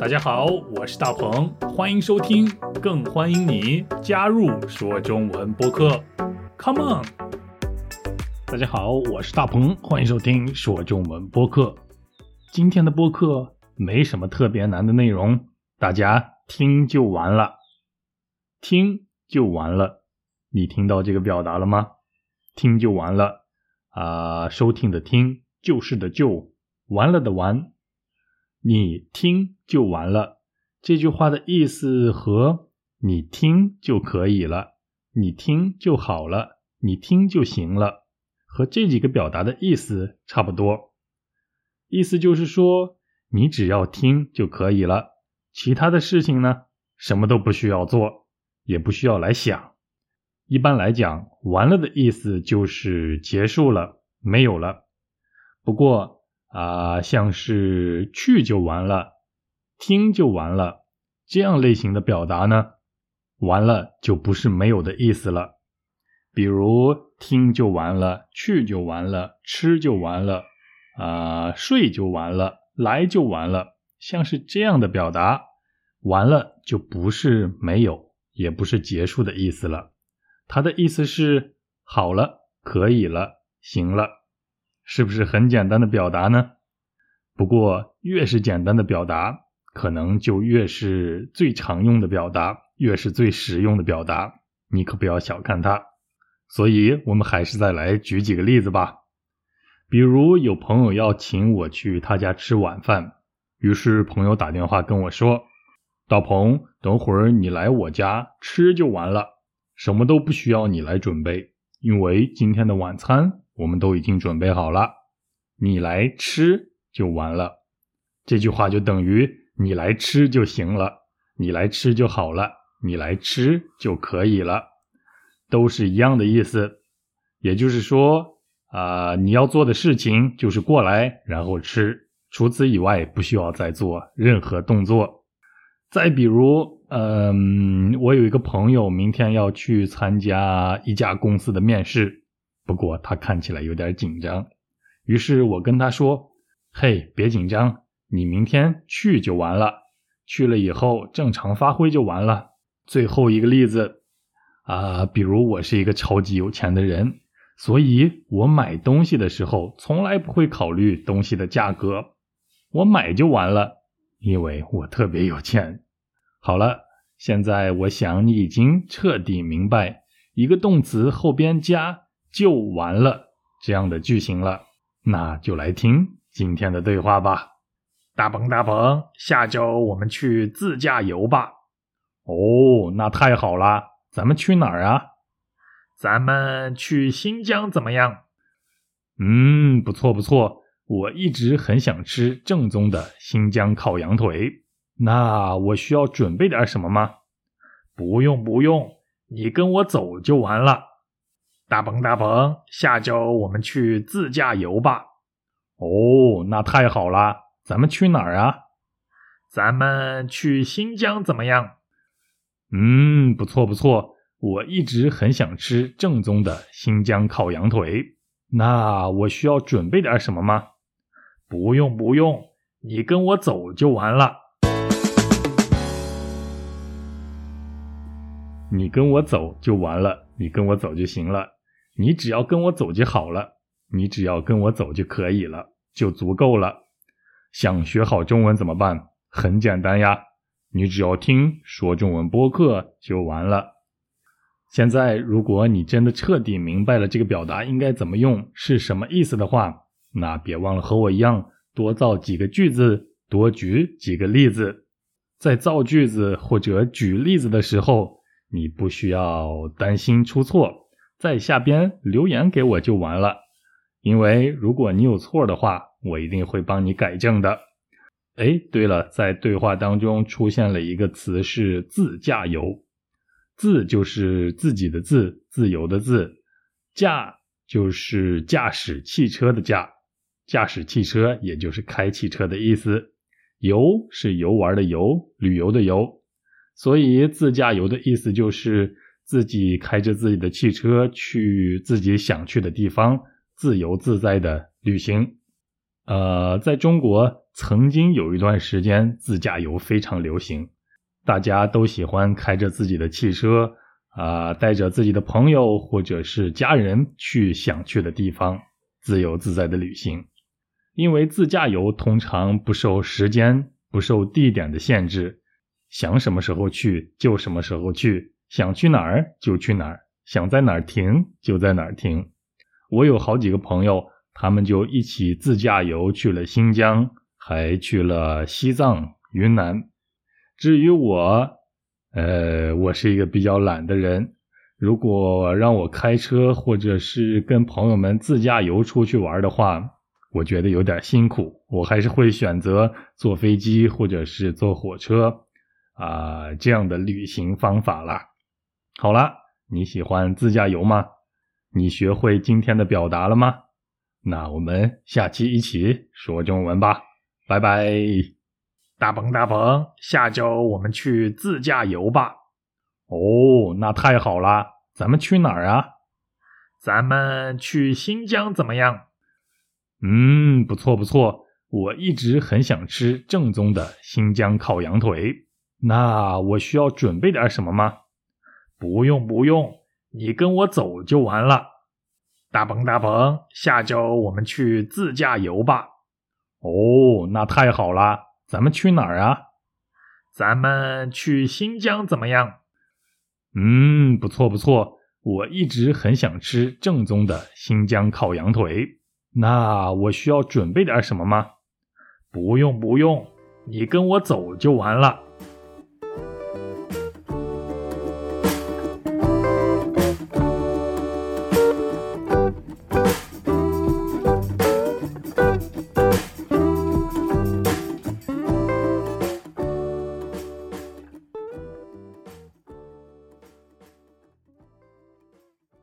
大家好，我是大鹏，欢迎收听，更欢迎你加入说中文播客。Come on！大家好，我是大鹏，欢迎收听说中文播客。今天的播客没什么特别难的内容，大家听就完了，听就完了。你听到这个表达了吗？听就完了啊，收听的听，就是的就，完了的完。你听就完了，这句话的意思和你听就可以了，你听就好了，你听就行了，和这几个表达的意思差不多。意思就是说，你只要听就可以了，其他的事情呢，什么都不需要做，也不需要来想。一般来讲，完了的意思就是结束了，没有了。不过，啊，像是去就完了，听就完了，这样类型的表达呢，完了就不是没有的意思了。比如听就完了，去就完了，吃就完了，啊，睡就完了，来就完了，像是这样的表达，完了就不是没有，也不是结束的意思了。它的意思是好了，可以了，行了。是不是很简单的表达呢？不过越是简单的表达，可能就越是最常用的表达，越是最实用的表达。你可不要小看它。所以，我们还是再来举几个例子吧。比如，有朋友要请我去他家吃晚饭，于是朋友打电话跟我说：“大鹏，等会儿你来我家吃就完了，什么都不需要你来准备，因为今天的晚餐。”我们都已经准备好了，你来吃就完了。这句话就等于你来吃就行了，你来吃就好了，你来吃就可以了，都是一样的意思。也就是说，啊，你要做的事情就是过来然后吃，除此以外不需要再做任何动作。再比如，嗯，我有一个朋友明天要去参加一家公司的面试。不过他看起来有点紧张，于是我跟他说：“嘿，别紧张，你明天去就完了。去了以后正常发挥就完了。”最后一个例子啊，比如我是一个超级有钱的人，所以我买东西的时候从来不会考虑东西的价格，我买就完了，因为我特别有钱。好了，现在我想你已经彻底明白一个动词后边加。就完了这样的句型了，那就来听今天的对话吧。大鹏，大鹏，下周我们去自驾游吧。哦，那太好了，咱们去哪儿啊？咱们去新疆怎么样？嗯，不错不错，我一直很想吃正宗的新疆烤羊腿。那我需要准备点什么吗？不用不用，你跟我走就完了。大鹏，大鹏，下周我们去自驾游吧。哦，那太好了，咱们去哪儿啊？咱们去新疆怎么样？嗯，不错不错，我一直很想吃正宗的新疆烤羊腿。那我需要准备点什么吗？不用不用，你跟我走就完了。你跟我走就完了，你跟我走就行了。你只要跟我走就好了，你只要跟我走就可以了，就足够了。想学好中文怎么办？很简单呀，你只要听说中文播客就完了。现在，如果你真的彻底明白了这个表达应该怎么用，是什么意思的话，那别忘了和我一样，多造几个句子，多举几个例子。在造句子或者举例子的时候，你不需要担心出错。在下边留言给我就完了，因为如果你有错的话，我一定会帮你改正的。哎，对了，在对话当中出现了一个词是“自驾游”，“自”就是自己的“自”，自由的“自”；“驾”就是驾驶汽车的“驾”，驾驶汽车也就是开汽车的意思；“游”是游玩的“游”，旅游的“游”。所以“自驾游”的意思就是。自己开着自己的汽车去自己想去的地方，自由自在的旅行。呃，在中国，曾经有一段时间，自驾游非常流行，大家都喜欢开着自己的汽车，啊，带着自己的朋友或者是家人去想去的地方，自由自在的旅行。因为自驾游通常不受时间、不受地点的限制，想什么时候去就什么时候去，想去哪儿就去哪儿，想在哪儿停就在哪儿停。我有好几个朋友，他们就一起自驾游去了新疆。还去了西藏、云南。至于我，呃，我是一个比较懒的人。如果让我开车，或者是跟朋友们自驾游出去玩的话，我觉得有点辛苦。我还是会选择坐飞机或者是坐火车啊这样的旅行方法啦。好了，你喜欢自驾游吗？你学会今天的表达了吗？那我们下期一起说中文吧。拜拜，大鹏大鹏，下周我们去自驾游吧。哦，那太好了，咱们去哪儿啊？咱们去新疆怎么样？嗯，不错不错，我一直很想吃正宗的新疆烤羊腿。那我需要准备点什么吗？不用不用，你跟我走就完了。大鹏大鹏，下周我们去自驾游吧。哦，那太好了，咱们去哪儿啊？咱们去新疆怎么样？嗯，不错不错，我一直很想吃正宗的新疆烤羊腿。那我需要准备点什么吗？不用不用，你跟我走就完了。